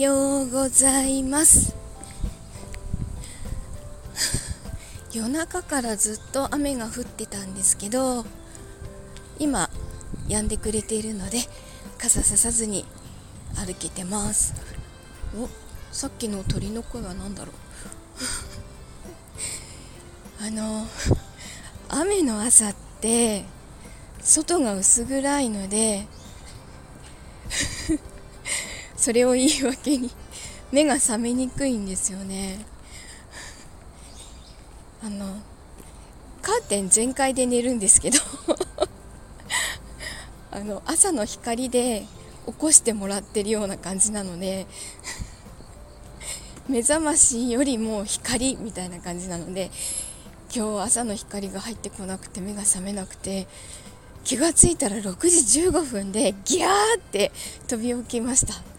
ようございます。夜中からずっと雨が降ってたんですけど今止んでくれているので傘ささずに歩けてます。おさっきの鳥の声は何だろう。あの雨の朝って外が薄暗いのでそれを言い訳に目が覚めにくいんですよね。あのカーテン全開で寝るんですけど あの朝の光で起こしてもらってるような感じなので目覚ましよりも光みたいな感じなので今日朝の光が入ってこなくて目が覚めなくて気がついたら6時15分でギャーって飛び起きました。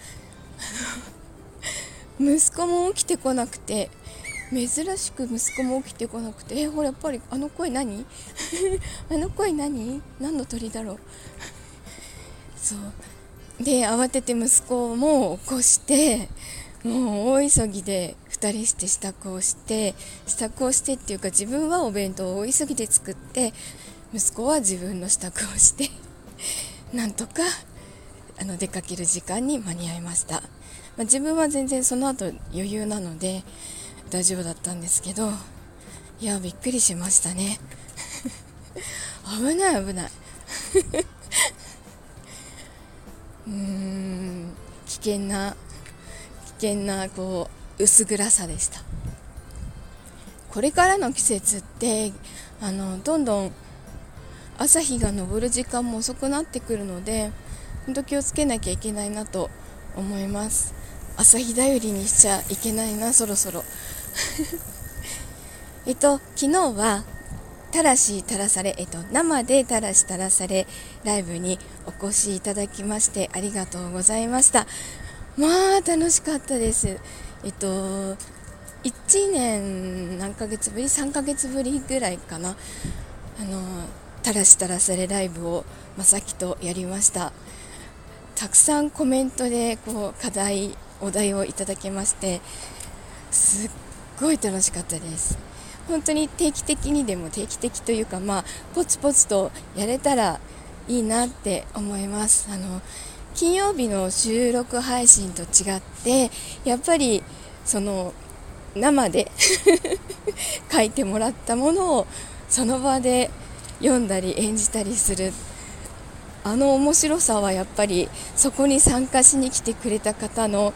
息子も起きてこなくて珍しく息子も起きてこなくてえほらやっぱりあの声何？あの声何？何の鳥だろう？そう。で慌てて息子も起こしてもう大急ぎで2人して支度をして支度をしてっていうか自分はお弁当を大急ぎで作って息子は自分の支度をしてなんとかあの出かける時間に間に合いました、まあ、自分は全然その後余裕なので大丈夫だったんですけどいやびっくりしましたね。危ない危ない。うーん危険な危険なこう薄暗さでした。これからの季節ってあのどんどん朝日が昇る時間も遅くなってくるので本当気をつけなきゃいけないなと思います。朝日頼りにしちゃいけないなそろそろ。えっと昨日はたらしたらされ、えっと、生でたらしたらされライブにお越しいただきましてありがとうございました。まあ楽しかったです。えっと1年何ヶ月ぶり3ヶ月ぶりぐらいかな。あのたらしたらされライブをまさきとやりました。たくさんコメントでこう課題お題をいただきましてすっごい楽しかったです。本当に定期的にでも定期的というかまあポツポツとやれたらいいなって思います。あの金曜日の収録配信と違ってやっぱりその生で 書いてもらったものをその場で読んだり演じたりするあの面白さはやっぱりそこに参加しに来てくれた方の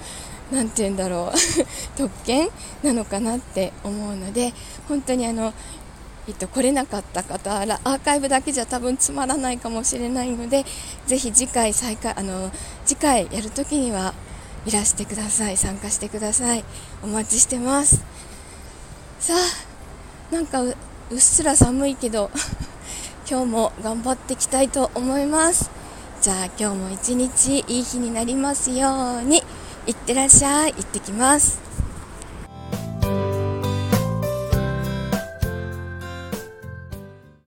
何て言うんだろう 特権なのかなって思うので本当にあの、えっと、来れなかった方アーカイブだけじゃ多分つまらないかもしれないのでぜひ次回再開あの次回やるときにはいらしてください。参加してください。お待ちしてます。さあなんかうっすら寒いけど 今日も頑張っていきたいと思います。じゃあ今日も一日いい日になりますように。いってらっしゃい。行ってきます。